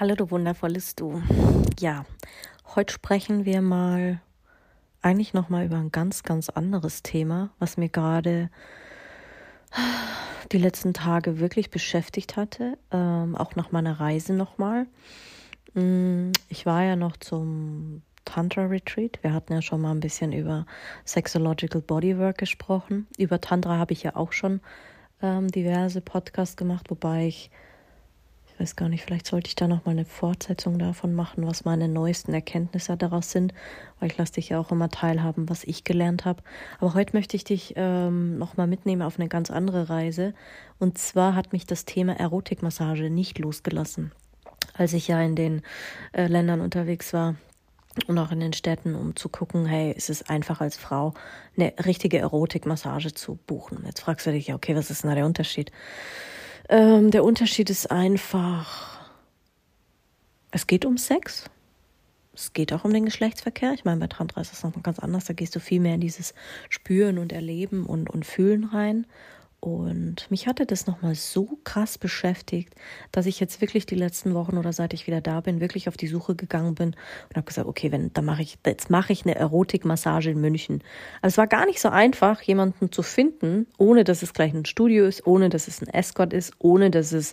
Hallo, du wundervolles Du. Ja, heute sprechen wir mal eigentlich nochmal über ein ganz, ganz anderes Thema, was mir gerade die letzten Tage wirklich beschäftigt hatte, ähm, auch nach meiner Reise nochmal. Mm, ich war ja noch zum Tantra Retreat. Wir hatten ja schon mal ein bisschen über Sexological Bodywork gesprochen. Über Tantra habe ich ja auch schon ähm, diverse Podcasts gemacht, wobei ich weiß gar nicht, vielleicht sollte ich da noch mal eine Fortsetzung davon machen, was meine neuesten Erkenntnisse daraus sind, weil ich lasse dich ja auch immer teilhaben, was ich gelernt habe. Aber heute möchte ich dich ähm, noch mal mitnehmen auf eine ganz andere Reise. Und zwar hat mich das Thema Erotikmassage nicht losgelassen, als ich ja in den äh, Ländern unterwegs war und auch in den Städten, um zu gucken, hey, ist es einfach als Frau eine richtige Erotikmassage zu buchen? Jetzt fragst du dich ja, okay, was ist denn da der Unterschied? Ähm, der Unterschied ist einfach, es geht um Sex. Es geht auch um den Geschlechtsverkehr. Ich meine, bei Tantra ist das nochmal ganz anders. Da gehst du viel mehr in dieses Spüren und Erleben und, und Fühlen rein. Und mich hatte das nochmal so krass beschäftigt, dass ich jetzt wirklich die letzten Wochen oder seit ich wieder da bin, wirklich auf die Suche gegangen bin und habe gesagt, okay, wenn, dann mache ich, jetzt mache ich eine Erotikmassage in München. Also es war gar nicht so einfach, jemanden zu finden, ohne dass es gleich ein Studio ist, ohne dass es ein Escort ist, ohne dass es,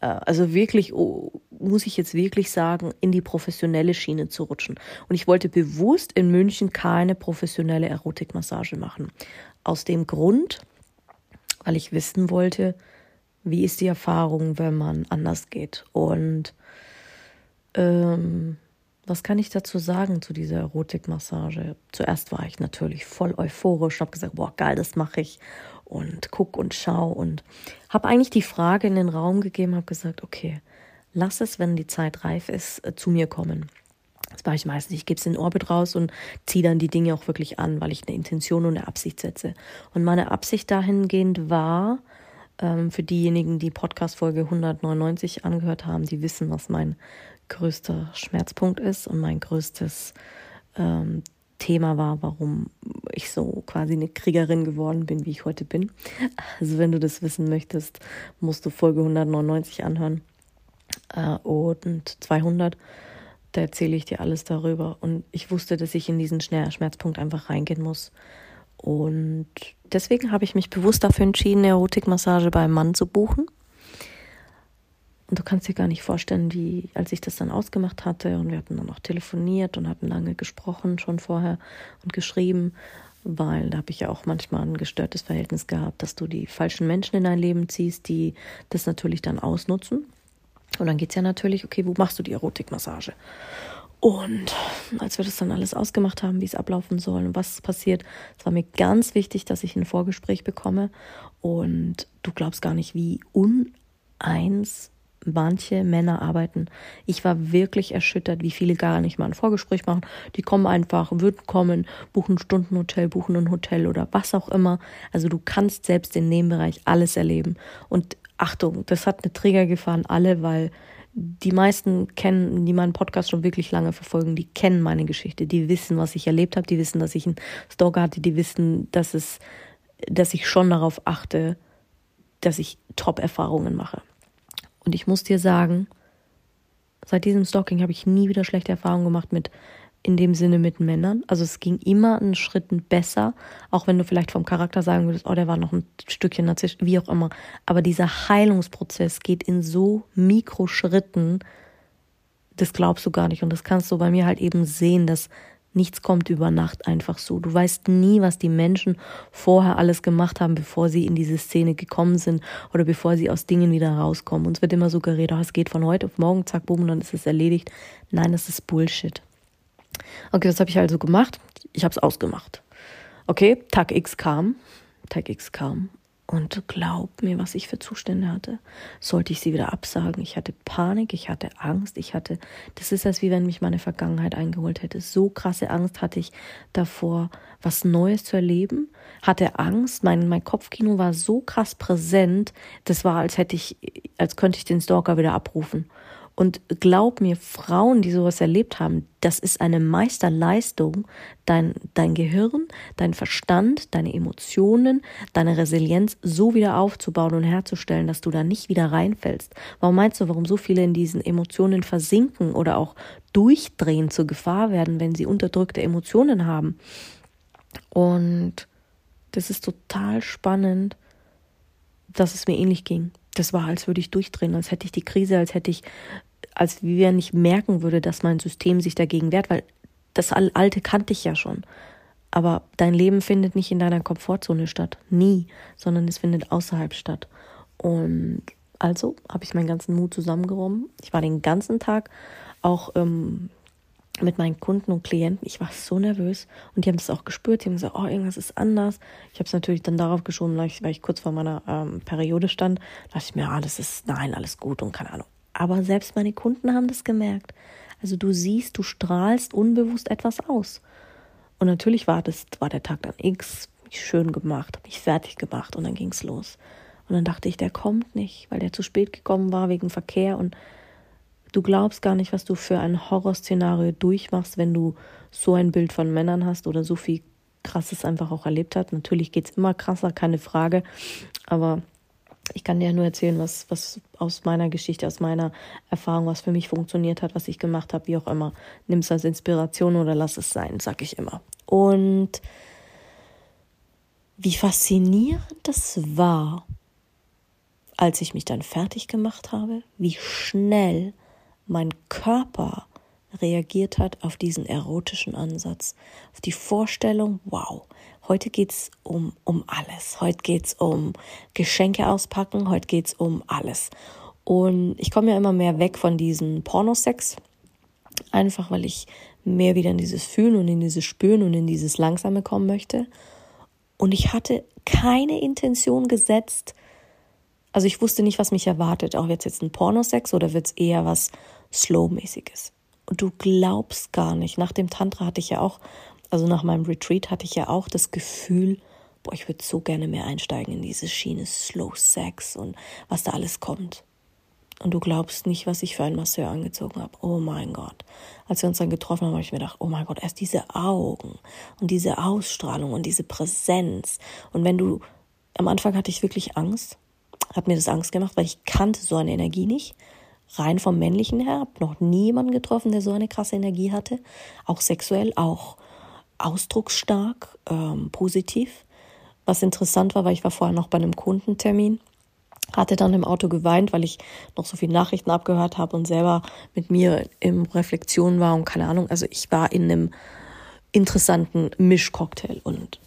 äh, also wirklich, oh, muss ich jetzt wirklich sagen, in die professionelle Schiene zu rutschen. Und ich wollte bewusst in München keine professionelle Erotikmassage machen. Aus dem Grund, weil ich wissen wollte, wie ist die Erfahrung, wenn man anders geht. Und ähm, was kann ich dazu sagen zu dieser Erotikmassage? Zuerst war ich natürlich voll euphorisch, habe gesagt, boah, geil, das mache ich und guck und schau und habe eigentlich die Frage in den Raum gegeben, habe gesagt, okay, lass es, wenn die Zeit reif ist, äh, zu mir kommen. Das mache ich meistens. Ich gebe es in den Orbit raus und ziehe dann die Dinge auch wirklich an, weil ich eine Intention und eine Absicht setze. Und meine Absicht dahingehend war, ähm, für diejenigen, die Podcast-Folge 199 angehört haben, die wissen, was mein größter Schmerzpunkt ist und mein größtes ähm, Thema war, warum ich so quasi eine Kriegerin geworden bin, wie ich heute bin. Also wenn du das wissen möchtest, musst du Folge 199 anhören äh, und 200 da erzähle ich dir alles darüber. Und ich wusste, dass ich in diesen Schmerzpunkt einfach reingehen muss. Und deswegen habe ich mich bewusst dafür entschieden, eine Erotikmassage beim Mann zu buchen. Und du kannst dir gar nicht vorstellen, wie, als ich das dann ausgemacht hatte und wir hatten dann auch telefoniert und hatten lange gesprochen schon vorher und geschrieben, weil da habe ich ja auch manchmal ein gestörtes Verhältnis gehabt, dass du die falschen Menschen in dein Leben ziehst, die das natürlich dann ausnutzen. Und dann geht es ja natürlich, okay, wo machst du die Erotikmassage? Und als wir das dann alles ausgemacht haben, wie es ablaufen soll und was passiert, es war mir ganz wichtig, dass ich ein Vorgespräch bekomme. Und du glaubst gar nicht, wie uneins manche Männer arbeiten. Ich war wirklich erschüttert, wie viele gar nicht mal ein Vorgespräch machen. Die kommen einfach, würden kommen, buchen ein Stundenhotel, buchen ein Hotel oder was auch immer. Also du kannst selbst in dem Bereich alles erleben. Und Achtung, das hat eine Triggergefahr an alle, weil die meisten kennen, die meinen Podcast schon wirklich lange verfolgen, die kennen meine Geschichte, die wissen, was ich erlebt habe, die wissen, dass ich einen Stalker hatte, die wissen, dass es, dass ich schon darauf achte, dass ich Top-Erfahrungen mache. Und ich muss dir sagen, seit diesem Stalking habe ich nie wieder schlechte Erfahrungen gemacht mit in dem Sinne mit Männern. Also es ging immer einen Schritt besser, auch wenn du vielleicht vom Charakter sagen würdest, oh, der war noch ein Stückchen narzisstisch, wie auch immer. Aber dieser Heilungsprozess geht in so Mikroschritten, das glaubst du gar nicht. Und das kannst du bei mir halt eben sehen, dass nichts kommt über Nacht einfach so. Du weißt nie, was die Menschen vorher alles gemacht haben, bevor sie in diese Szene gekommen sind oder bevor sie aus Dingen wieder rauskommen. Uns wird immer suggeriert, oh, es geht von heute auf morgen, zack, boom, und dann ist es erledigt. Nein, das ist Bullshit. Okay, was habe ich also gemacht? Ich habe es ausgemacht. Okay, Tag X kam. Tag X kam. Und glaub mir, was ich für Zustände hatte. Sollte ich sie wieder absagen? Ich hatte Panik, ich hatte Angst, ich hatte, das ist als wie wenn mich meine Vergangenheit eingeholt hätte. So krasse Angst hatte ich davor, was Neues zu erleben. Hatte Angst, mein, mein Kopfkino war so krass präsent, das war, als hätte ich, als könnte ich den Stalker wieder abrufen. Und glaub mir, Frauen, die sowas erlebt haben, das ist eine Meisterleistung, dein, dein Gehirn, dein Verstand, deine Emotionen, deine Resilienz so wieder aufzubauen und herzustellen, dass du da nicht wieder reinfällst. Warum meinst du, warum so viele in diesen Emotionen versinken oder auch durchdrehen zur Gefahr werden, wenn sie unterdrückte Emotionen haben? Und das ist total spannend, dass es mir ähnlich ging. Das war, als würde ich durchdrehen, als hätte ich die Krise, als hätte ich als wie wenn ich merken würde, dass mein System sich dagegen wehrt, weil das Alte kannte ich ja schon. Aber dein Leben findet nicht in deiner Komfortzone statt. Nie. Sondern es findet außerhalb statt. Und also habe ich meinen ganzen Mut zusammengenommen. Ich war den ganzen Tag auch ähm, mit meinen Kunden und Klienten. Ich war so nervös. Und die haben das auch gespürt. Die haben gesagt, oh, irgendwas ist anders. Ich habe es natürlich dann darauf geschoben, weil ich, weil ich kurz vor meiner ähm, Periode stand. Da dachte ich mir, ah, ist, nein, alles gut und keine Ahnung. Aber selbst meine Kunden haben das gemerkt. Also du siehst, du strahlst unbewusst etwas aus. Und natürlich war das, war der Tag dann X, mich schön gemacht, mich fertig gemacht und dann ging's los. Und dann dachte ich, der kommt nicht, weil der zu spät gekommen war wegen Verkehr und du glaubst gar nicht, was du für ein Horrorszenario durchmachst, wenn du so ein Bild von Männern hast oder so viel krasses einfach auch erlebt hast. Natürlich geht's immer krasser, keine Frage, aber ich kann dir nur erzählen, was, was aus meiner Geschichte, aus meiner Erfahrung, was für mich funktioniert hat, was ich gemacht habe, wie auch immer. Nimm es als Inspiration oder lass es sein, sag ich immer. Und wie faszinierend das war, als ich mich dann fertig gemacht habe, wie schnell mein Körper reagiert hat auf diesen erotischen Ansatz, auf die Vorstellung, wow, Heute geht's um, um alles. Heute geht's um Geschenke auspacken. Heute geht's um alles. Und ich komme ja immer mehr weg von diesem Pornosex. Einfach weil ich mehr wieder in dieses Fühlen und in dieses Spüren und in dieses Langsame kommen möchte. Und ich hatte keine Intention gesetzt. Also ich wusste nicht, was mich erwartet. Auch wird es jetzt ein Pornosex oder wird es eher was Slow-mäßiges? Und du glaubst gar nicht. Nach dem Tantra hatte ich ja auch also nach meinem Retreat hatte ich ja auch das Gefühl, boah, ich würde so gerne mehr einsteigen in diese Schiene Slow Sex und was da alles kommt. Und du glaubst nicht, was ich für einen Masseur angezogen habe. Oh mein Gott. Als wir uns dann getroffen haben, habe ich mir gedacht, oh mein Gott, erst diese Augen und diese Ausstrahlung und diese Präsenz. Und wenn du, am Anfang hatte ich wirklich Angst, hat mir das Angst gemacht, weil ich kannte so eine Energie nicht. Rein vom Männlichen her, habe noch nie jemanden getroffen, der so eine krasse Energie hatte. Auch sexuell, auch ausdrucksstark, ähm, positiv. Was interessant war, weil ich war vorher noch bei einem Kundentermin, hatte dann im Auto geweint, weil ich noch so viele Nachrichten abgehört habe und selber mit mir in Reflexion war und keine Ahnung. Also ich war in einem interessanten Mischcocktail und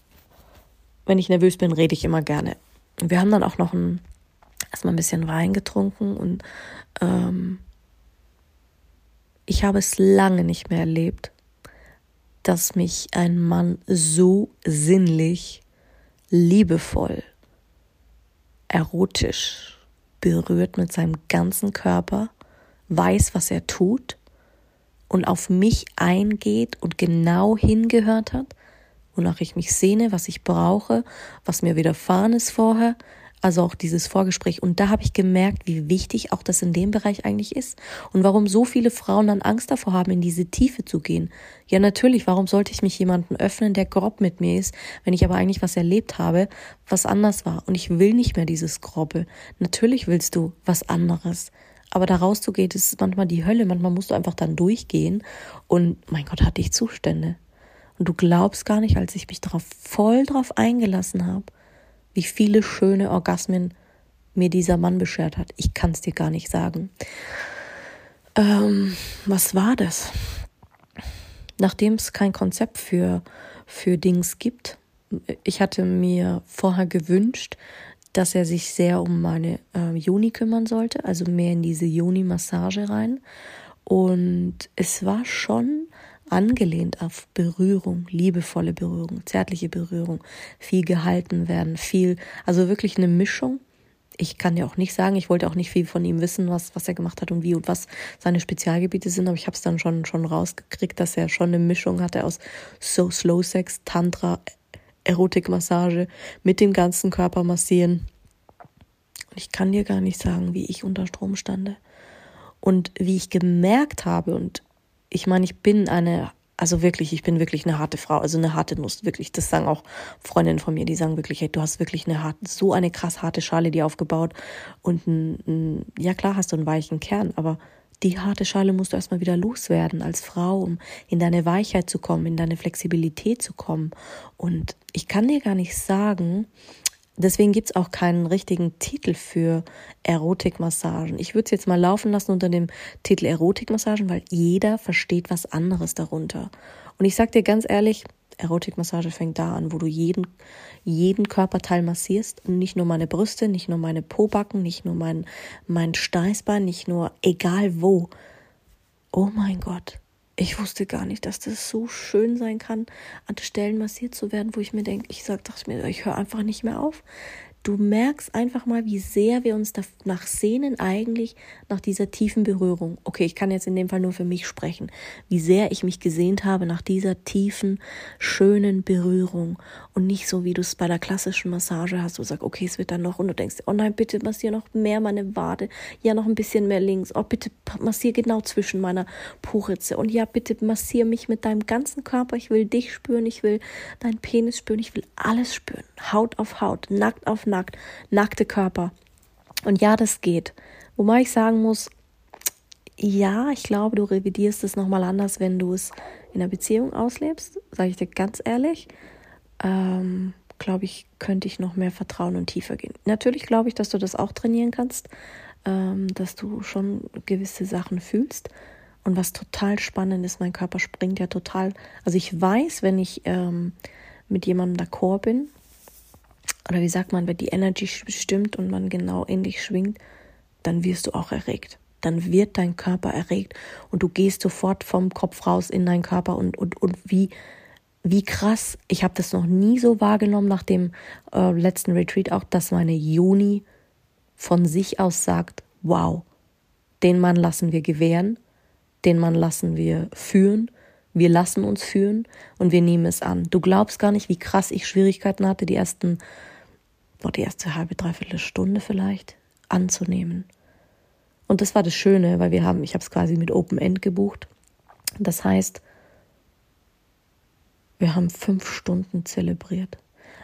wenn ich nervös bin, rede ich immer gerne. Wir haben dann auch noch ein, erstmal ein bisschen Wein getrunken und ähm, ich habe es lange nicht mehr erlebt, dass mich ein Mann so sinnlich, liebevoll, erotisch berührt mit seinem ganzen Körper, weiß, was er tut und auf mich eingeht und genau hingehört hat, wonach ich mich sehne, was ich brauche, was mir widerfahren ist vorher, also auch dieses Vorgespräch. Und da habe ich gemerkt, wie wichtig auch das in dem Bereich eigentlich ist. Und warum so viele Frauen dann Angst davor haben, in diese Tiefe zu gehen. Ja, natürlich, warum sollte ich mich jemanden öffnen, der grob mit mir ist, wenn ich aber eigentlich was erlebt habe, was anders war. Und ich will nicht mehr dieses Grobbe. Natürlich willst du was anderes. Aber da rauszugehen, ist manchmal die Hölle. Manchmal musst du einfach dann durchgehen. Und mein Gott, hatte ich Zustände. Und du glaubst gar nicht, als ich mich darauf voll drauf eingelassen habe, wie viele schöne Orgasmen mir dieser Mann beschert hat. Ich kann es dir gar nicht sagen. Ähm, was war das? Nachdem es kein Konzept für, für Dings gibt, ich hatte mir vorher gewünscht, dass er sich sehr um meine äh, Juni kümmern sollte, also mehr in diese Juni-Massage rein. Und es war schon angelehnt auf Berührung, liebevolle Berührung, zärtliche Berührung, viel gehalten werden, viel, also wirklich eine Mischung. Ich kann dir auch nicht sagen, ich wollte auch nicht viel von ihm wissen, was, was er gemacht hat und wie und was seine Spezialgebiete sind, aber ich habe es dann schon, schon rausgekriegt, dass er schon eine Mischung hatte aus so Slow Sex, Tantra, Erotikmassage, mit dem ganzen Körper massieren. Und ich kann dir gar nicht sagen, wie ich unter Strom stande. Und wie ich gemerkt habe, und ich meine, ich bin eine, also wirklich, ich bin wirklich eine harte Frau, also eine harte Nuss, wirklich. Das sagen auch Freundinnen von mir, die sagen wirklich, hey, du hast wirklich eine harte, so eine krass harte Schale dir aufgebaut. Und ein, ein, ja klar hast du einen weichen Kern, aber die harte Schale musst du erstmal wieder loswerden als Frau, um in deine Weichheit zu kommen, in deine Flexibilität zu kommen. Und ich kann dir gar nicht sagen, Deswegen gibt's auch keinen richtigen Titel für Erotikmassagen. Ich würde es jetzt mal laufen lassen unter dem Titel Erotikmassagen, weil jeder versteht was anderes darunter. Und ich sag dir ganz ehrlich, Erotikmassage fängt da an, wo du jeden, jeden Körperteil massierst und nicht nur meine Brüste, nicht nur meine Pobacken, nicht nur mein, mein Steißbein, nicht nur egal wo. Oh mein Gott, ich wusste gar nicht, dass das so schön sein kann, an Stellen massiert zu werden, wo ich mir denke, ich sag, dachte mir, ich höre einfach nicht mehr auf. Du merkst einfach mal, wie sehr wir uns danach sehnen, eigentlich nach dieser tiefen Berührung. Okay, ich kann jetzt in dem Fall nur für mich sprechen. Wie sehr ich mich gesehnt habe nach dieser tiefen, schönen Berührung. Und nicht so, wie du es bei der klassischen Massage hast, wo du sagst, okay, es wird dann noch, und du denkst, oh nein, bitte massier noch mehr meine Wade. Ja, noch ein bisschen mehr links. Oh, bitte massier genau zwischen meiner Poritze. Und ja, bitte massier mich mit deinem ganzen Körper. Ich will dich spüren, ich will deinen Penis spüren, ich will alles spüren. Haut auf Haut, nackt auf nackt, nackte Körper. Und ja, das geht. Wobei ich sagen muss, ja, ich glaube, du revidierst es nochmal anders, wenn du es in der Beziehung auslebst, sage ich dir ganz ehrlich. Ähm, glaube ich, könnte ich noch mehr vertrauen und tiefer gehen. Natürlich glaube ich, dass du das auch trainieren kannst, ähm, dass du schon gewisse Sachen fühlst. Und was total spannend ist, mein Körper springt ja total. Also ich weiß, wenn ich ähm, mit jemandem d'accord bin, oder wie sagt man, wenn die Energy stimmt und man genau ähnlich schwingt, dann wirst du auch erregt. Dann wird dein Körper erregt und du gehst sofort vom Kopf raus in deinen Körper und, und, und wie, wie krass. Ich habe das noch nie so wahrgenommen nach dem äh, letzten Retreat auch, dass meine Juni von sich aus sagt, wow, den Mann lassen wir gewähren, den Mann lassen wir führen, wir lassen uns führen und wir nehmen es an. Du glaubst gar nicht, wie krass ich Schwierigkeiten hatte, die ersten boah, die erste halbe, dreiviertel Stunde vielleicht anzunehmen. Und das war das Schöne, weil wir haben, ich habe es quasi mit Open End gebucht. Das heißt, wir haben fünf Stunden zelebriert.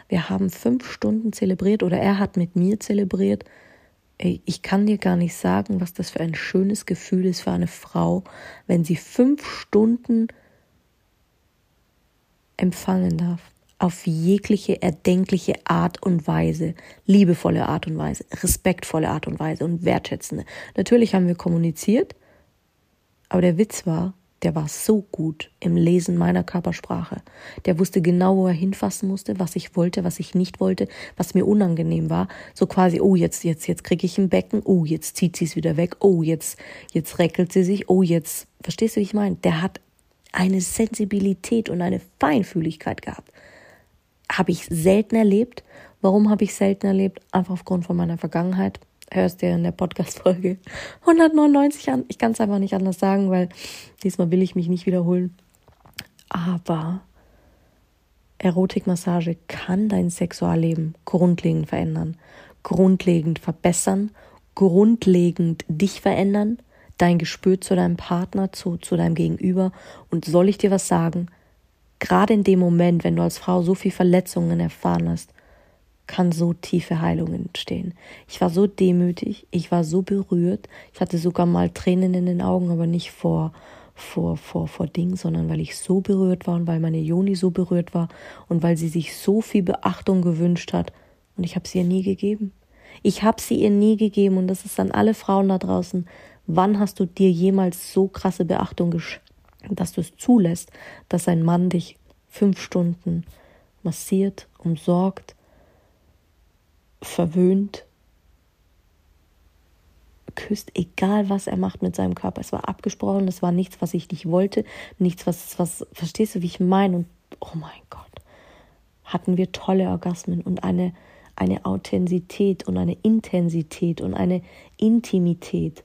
Wir haben fünf Stunden zelebriert oder er hat mit mir zelebriert. Ey, ich kann dir gar nicht sagen, was das für ein schönes Gefühl ist für eine Frau, wenn sie fünf Stunden empfangen darf auf jegliche erdenkliche Art und Weise, liebevolle Art und Weise, respektvolle Art und Weise und wertschätzende. Natürlich haben wir kommuniziert, aber der Witz war, der war so gut im Lesen meiner Körpersprache. Der wusste genau, wo er hinfassen musste, was ich wollte, was ich nicht wollte, was mir unangenehm war. So quasi, oh, jetzt, jetzt, jetzt kriege ich ein Becken, oh, jetzt zieht sie es wieder weg, oh, jetzt, jetzt reckelt sie sich, oh, jetzt, verstehst du, wie ich meine? Der hat eine Sensibilität und eine Feinfühligkeit gehabt habe ich selten erlebt. Warum habe ich selten erlebt? Einfach aufgrund von meiner Vergangenheit. Hörst du ja in der Podcast-Folge 199 an. Ich kann es einfach nicht anders sagen, weil diesmal will ich mich nicht wiederholen. Aber Erotikmassage kann dein Sexualleben grundlegend verändern, grundlegend verbessern, grundlegend dich verändern, dein Gespür zu deinem Partner, zu, zu deinem Gegenüber. Und soll ich dir was sagen? gerade in dem Moment, wenn du als Frau so viel Verletzungen erfahren hast, kann so tiefe Heilung entstehen. Ich war so demütig, ich war so berührt, ich hatte sogar mal Tränen in den Augen, aber nicht vor vor vor vor Ding, sondern weil ich so berührt war und weil meine Joni so berührt war und weil sie sich so viel Beachtung gewünscht hat und ich habe sie ihr nie gegeben. Ich habe sie ihr nie gegeben und das ist an alle Frauen da draußen. Wann hast du dir jemals so krasse Beachtung geschenkt? dass du es zulässt, dass ein Mann dich fünf Stunden massiert, umsorgt, verwöhnt, geküsst, egal was er macht mit seinem Körper. Es war abgesprochen, es war nichts, was ich nicht wollte, nichts, was, was, verstehst du, wie ich meine? Und oh mein Gott, hatten wir tolle Orgasmen und eine, eine Authentizität und eine Intensität und eine Intimität.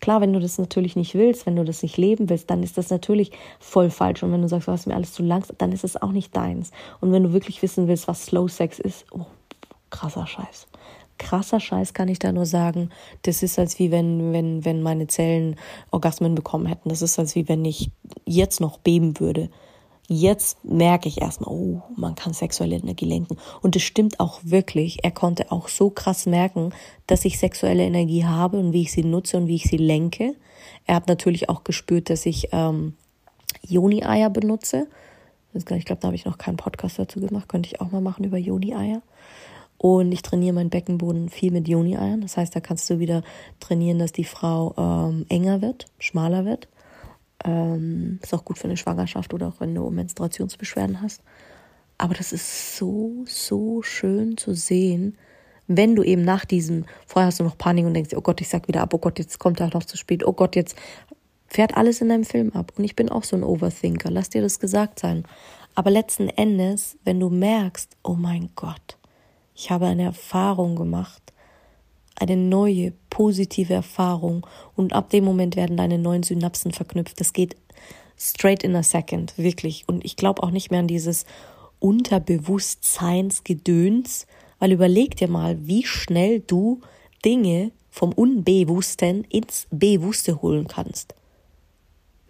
Klar, wenn du das natürlich nicht willst, wenn du das nicht leben willst, dann ist das natürlich voll falsch. Und wenn du sagst, du hast mir alles zu langsam, dann ist es auch nicht deins. Und wenn du wirklich wissen willst, was Slow Sex ist, oh, krasser Scheiß. Krasser Scheiß kann ich da nur sagen. Das ist als wie wenn, wenn, wenn meine Zellen Orgasmen bekommen hätten. Das ist als wie wenn ich jetzt noch beben würde. Jetzt merke ich erstmal, oh, man kann sexuelle Energie lenken. Und es stimmt auch wirklich. Er konnte auch so krass merken, dass ich sexuelle Energie habe und wie ich sie nutze und wie ich sie lenke. Er hat natürlich auch gespürt, dass ich ähm, Joni-Eier benutze. Ich glaube, da habe ich noch keinen Podcast dazu gemacht. Könnte ich auch mal machen über Joni-Eier. Und ich trainiere meinen Beckenboden viel mit Joni-Eiern. Das heißt, da kannst du wieder trainieren, dass die Frau ähm, enger wird, schmaler wird. Ähm, ist auch gut für eine Schwangerschaft oder auch wenn du Menstruationsbeschwerden hast. Aber das ist so, so schön zu sehen, wenn du eben nach diesem, vorher hast du noch Panik und denkst, oh Gott, ich sag wieder ab, oh Gott, jetzt kommt er noch zu spät, oh Gott, jetzt fährt alles in deinem Film ab. Und ich bin auch so ein Overthinker, lass dir das gesagt sein. Aber letzten Endes, wenn du merkst, oh mein Gott, ich habe eine Erfahrung gemacht, eine neue, positive Erfahrung und ab dem Moment werden deine neuen Synapsen verknüpft. Das geht straight in a second, wirklich. Und ich glaube auch nicht mehr an dieses Unterbewusstseinsgedöns, weil überleg dir mal, wie schnell du Dinge vom Unbewussten ins Bewusste holen kannst.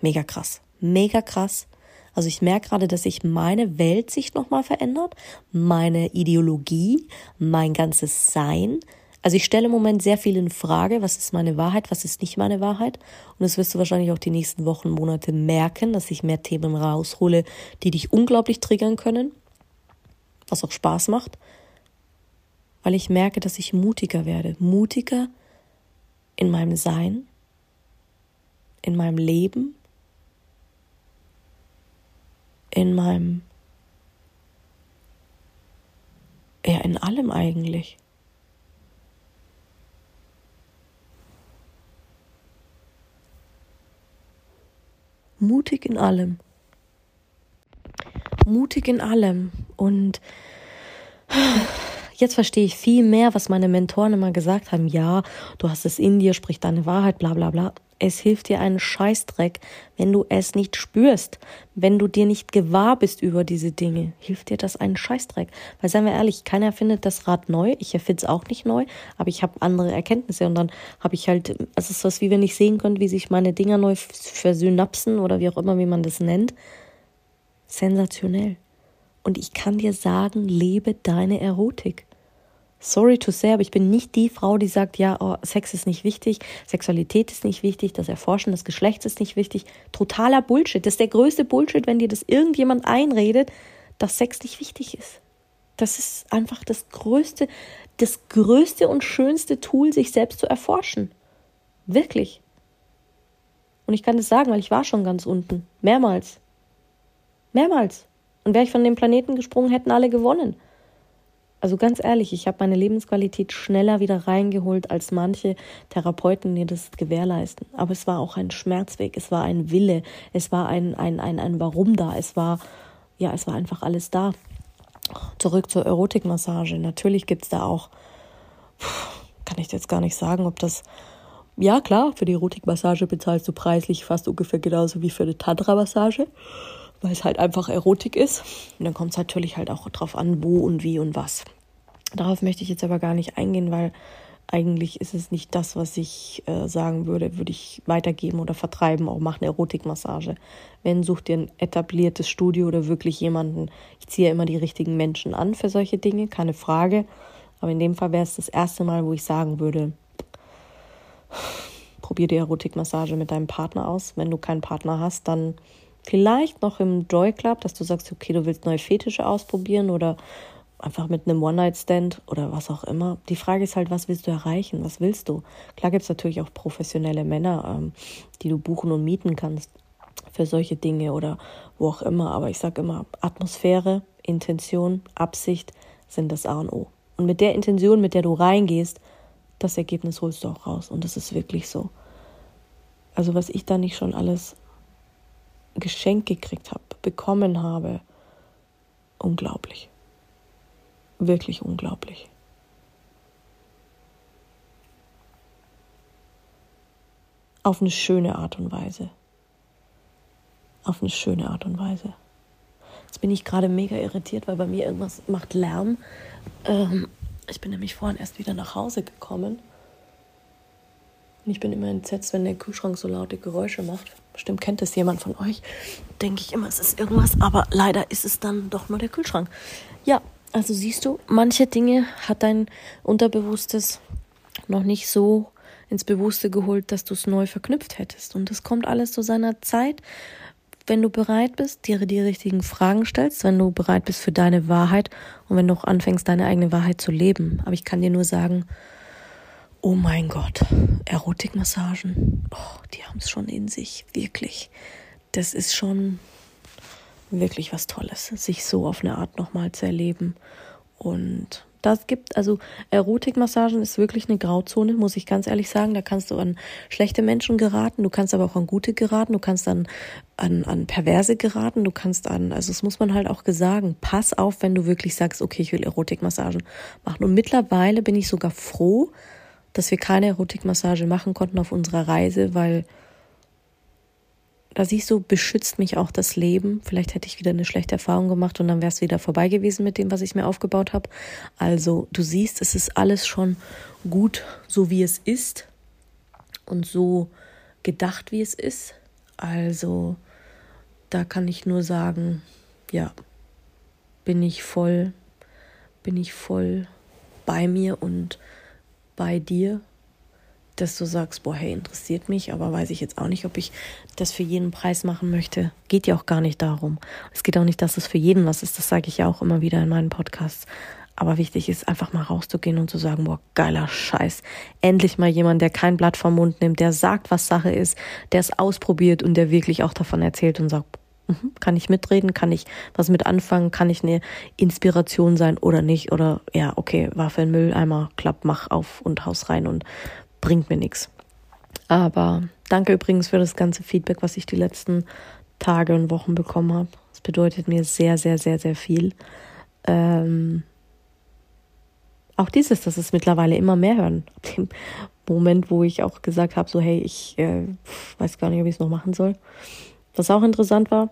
Mega krass, mega krass. Also ich merke gerade, dass sich meine Welt sich nochmal verändert, meine Ideologie, mein ganzes Sein, also ich stelle im Moment sehr viel in Frage, was ist meine Wahrheit, was ist nicht meine Wahrheit. Und das wirst du wahrscheinlich auch die nächsten Wochen, Monate merken, dass ich mehr Themen raushole, die dich unglaublich triggern können, was auch Spaß macht, weil ich merke, dass ich mutiger werde, mutiger in meinem Sein, in meinem Leben, in meinem, ja, in allem eigentlich. Mutig in allem. Mutig in allem. Und jetzt verstehe ich viel mehr, was meine Mentoren immer gesagt haben. Ja, du hast es in dir, sprich deine Wahrheit, bla bla bla. Es hilft dir einen Scheißdreck, wenn du es nicht spürst, wenn du dir nicht gewahr bist über diese Dinge. Hilft dir das einen Scheißdreck? Weil seien wir ehrlich, keiner erfindet das Rad neu. Ich erfinde es auch nicht neu, aber ich habe andere Erkenntnisse und dann habe ich halt, also es ist was wie wenn ich sehen könnte, wie sich meine Dinger neu versynapsen oder wie auch immer, wie man das nennt. Sensationell. Und ich kann dir sagen, lebe deine Erotik sorry to say, aber ich bin nicht die Frau, die sagt, ja, oh, Sex ist nicht wichtig, Sexualität ist nicht wichtig, das Erforschen des Geschlechts ist nicht wichtig. Totaler Bullshit. Das ist der größte Bullshit, wenn dir das irgendjemand einredet, dass Sex nicht wichtig ist. Das ist einfach das größte, das größte und schönste Tool, sich selbst zu erforschen. Wirklich. Und ich kann das sagen, weil ich war schon ganz unten. Mehrmals. Mehrmals. Und wäre ich von dem Planeten gesprungen, hätten alle gewonnen. Also ganz ehrlich, ich habe meine Lebensqualität schneller wieder reingeholt als manche Therapeuten, die das gewährleisten. Aber es war auch ein Schmerzweg, es war ein Wille, es war ein, ein, ein, ein Warum da, es war, ja, es war einfach alles da. Zurück zur Erotikmassage. Natürlich gibt es da auch, kann ich jetzt gar nicht sagen, ob das, ja klar, für die Erotikmassage bezahlst du preislich fast ungefähr genauso wie für eine Tantra-Massage weil es halt einfach Erotik ist. Und dann kommt es natürlich halt auch drauf an, wo und wie und was. Darauf möchte ich jetzt aber gar nicht eingehen, weil eigentlich ist es nicht das, was ich äh, sagen würde, würde ich weitergeben oder vertreiben, auch mach eine Erotikmassage. Wenn, such dir ein etabliertes Studio oder wirklich jemanden. Ich ziehe ja immer die richtigen Menschen an für solche Dinge, keine Frage. Aber in dem Fall wäre es das erste Mal, wo ich sagen würde, probier die Erotikmassage mit deinem Partner aus. Wenn du keinen Partner hast, dann Vielleicht noch im Joy Club, dass du sagst, okay, du willst neue Fetische ausprobieren oder einfach mit einem One-Night-Stand oder was auch immer. Die Frage ist halt, was willst du erreichen? Was willst du? Klar gibt es natürlich auch professionelle Männer, ähm, die du buchen und mieten kannst für solche Dinge oder wo auch immer. Aber ich sage immer, Atmosphäre, Intention, Absicht sind das A und O. Und mit der Intention, mit der du reingehst, das Ergebnis holst du auch raus. Und das ist wirklich so. Also was ich da nicht schon alles geschenkt gekriegt habe, bekommen habe, unglaublich. Wirklich unglaublich. Auf eine schöne Art und Weise. Auf eine schöne Art und Weise. Jetzt bin ich gerade mega irritiert, weil bei mir irgendwas macht Lärm. Ähm, ich bin nämlich vorhin erst wieder nach Hause gekommen. Und ich bin immer entsetzt, wenn der Kühlschrank so laute Geräusche macht. Bestimmt kennt es jemand von euch. Denke ich immer, es ist irgendwas, aber leider ist es dann doch nur der Kühlschrank. Ja, also siehst du, manche Dinge hat dein Unterbewusstes noch nicht so ins Bewusste geholt, dass du es neu verknüpft hättest. Und das kommt alles zu seiner Zeit wenn du bereit bist, dir die richtigen Fragen stellst, wenn du bereit bist für deine Wahrheit und wenn du auch anfängst, deine eigene Wahrheit zu leben. Aber ich kann dir nur sagen, oh mein Gott, Erotikmassagen, oh, die haben es schon in sich, wirklich. Das ist schon wirklich was Tolles, sich so auf eine Art nochmal zu erleben. Und das gibt, also Erotikmassagen ist wirklich eine Grauzone, muss ich ganz ehrlich sagen. Da kannst du an schlechte Menschen geraten, du kannst aber auch an gute geraten, du kannst an, an, an perverse geraten, du kannst an, also das muss man halt auch sagen, pass auf, wenn du wirklich sagst, okay, ich will Erotikmassagen machen. Und mittlerweile bin ich sogar froh, dass wir keine Erotikmassage machen konnten auf unserer Reise, weil da siehst du, beschützt mich auch das Leben. Vielleicht hätte ich wieder eine schlechte Erfahrung gemacht und dann wäre es wieder vorbei gewesen mit dem, was ich mir aufgebaut habe. Also du siehst, es ist alles schon gut, so wie es ist und so gedacht, wie es ist. Also da kann ich nur sagen, ja, bin ich voll, bin ich voll bei mir und bei dir dass du sagst, boah, hey, interessiert mich, aber weiß ich jetzt auch nicht, ob ich das für jeden Preis machen möchte. Geht ja auch gar nicht darum. Es geht auch nicht, dass es für jeden was ist. Das sage ich ja auch immer wieder in meinen Podcasts. Aber wichtig ist, einfach mal rauszugehen und zu sagen, boah, geiler Scheiß. Endlich mal jemand, der kein Blatt vom Mund nimmt, der sagt, was Sache ist, der es ausprobiert und der wirklich auch davon erzählt und sagt, kann ich mitreden, kann ich was mit anfangen, kann ich eine Inspiration sein oder nicht? Oder ja, okay, Waffeln, Mülleimer, klapp, mach auf und haus rein und bringt mir nichts. Aber danke übrigens für das ganze Feedback, was ich die letzten Tage und Wochen bekommen habe. Das bedeutet mir sehr, sehr, sehr, sehr viel. Ähm, auch dieses, dass es mittlerweile immer mehr hören. Ab dem Moment, wo ich auch gesagt habe, so hey, ich äh, weiß gar nicht, ob ich es noch machen soll. Was auch interessant war,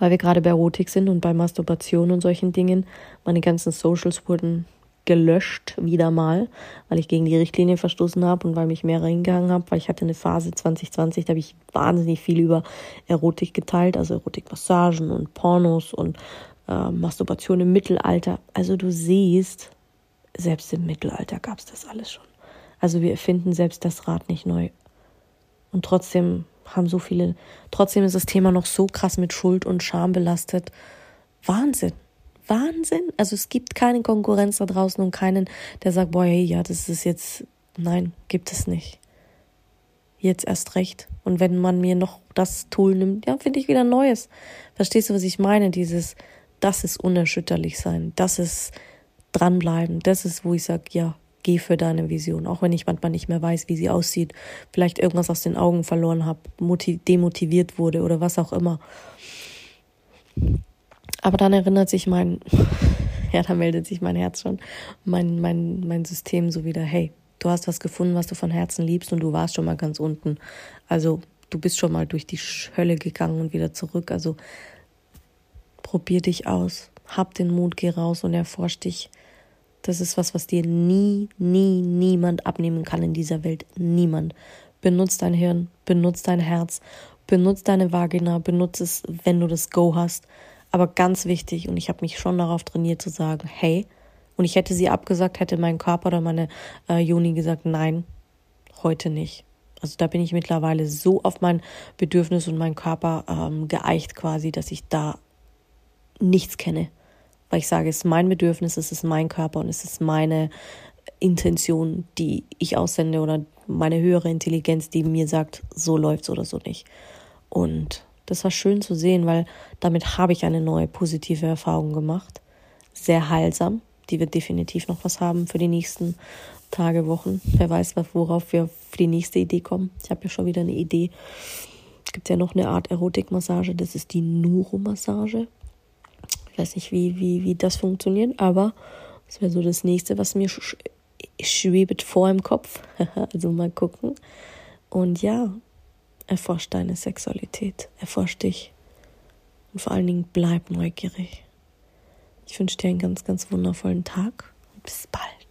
weil wir gerade bei Erotik sind und bei Masturbation und solchen Dingen, meine ganzen Socials wurden gelöscht, wieder mal, weil ich gegen die Richtlinie verstoßen habe und weil mich mehr reingegangen habe, weil ich hatte eine Phase 2020, da habe ich wahnsinnig viel über Erotik geteilt, also Erotikmassagen und Pornos und äh, Masturbation im Mittelalter. Also du siehst, selbst im Mittelalter gab es das alles schon. Also wir erfinden selbst das Rad nicht neu. Und trotzdem haben so viele, trotzdem ist das Thema noch so krass mit Schuld und Scham belastet. Wahnsinn. Wahnsinn. Also es gibt keine Konkurrenz da draußen und keinen, der sagt, boah, hey, ja, das ist jetzt, nein, gibt es nicht. Jetzt erst recht. Und wenn man mir noch das Tool nimmt, ja, finde ich wieder Neues. Verstehst du, was ich meine? Dieses, das ist unerschütterlich sein, das ist dranbleiben, das ist, wo ich sage, ja, geh für deine Vision, auch wenn ich manchmal nicht mehr weiß, wie sie aussieht, vielleicht irgendwas aus den Augen verloren habe, demotiviert wurde oder was auch immer. Aber dann erinnert sich mein, ja, da meldet sich mein Herz schon, mein, mein, mein System so wieder, hey, du hast was gefunden, was du von Herzen liebst und du warst schon mal ganz unten. Also du bist schon mal durch die Hölle gegangen und wieder zurück. Also probier dich aus, hab den Mut, geh raus und erforsch dich. Das ist was, was dir nie, nie, niemand abnehmen kann in dieser Welt. Niemand. Benutz dein Hirn, benutz dein Herz, benutz deine Vagina, benutz es, wenn du das Go hast. Aber ganz wichtig, und ich habe mich schon darauf trainiert zu sagen, hey, und ich hätte sie abgesagt, hätte mein Körper oder meine äh, Juni gesagt, nein, heute nicht. Also da bin ich mittlerweile so auf mein Bedürfnis und meinen Körper ähm, geeicht quasi, dass ich da nichts kenne. Weil ich sage, es ist mein Bedürfnis, es ist mein Körper und es ist meine Intention, die ich aussende oder meine höhere Intelligenz, die mir sagt, so läuft's oder so nicht. Und das war schön zu sehen, weil damit habe ich eine neue positive Erfahrung gemacht. Sehr heilsam. Die wird definitiv noch was haben für die nächsten Tage, Wochen. Wer weiß, worauf wir für die nächste Idee kommen. Ich habe ja schon wieder eine Idee. Es gibt ja noch eine Art Erotikmassage, das ist die Nuro-Massage. Ich weiß nicht, wie, wie, wie das funktioniert, aber das wäre so das nächste, was mir sch schwebt vor im Kopf. also mal gucken. Und ja, erforscht deine Sexualität, erforscht dich und vor allen Dingen bleib neugierig. Ich wünsche dir einen ganz, ganz wundervollen Tag und bis bald.